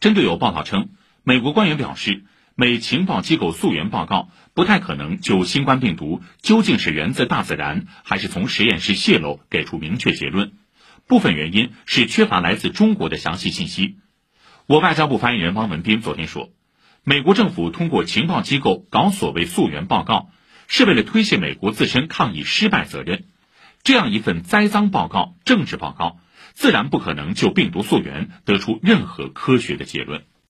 针对有报道称，美国官员表示，美情报机构溯源报告不太可能就新冠病毒究竟是源自大自然还是从实验室泄露给出明确结论，部分原因是缺乏来自中国的详细信息。我外交部发言人汪文斌昨天说，美国政府通过情报机构搞所谓溯源报告，是为了推卸美国自身抗疫失败责任。这样一份栽赃报告、政治报告。自然不可能就病毒溯源得出任何科学的结论。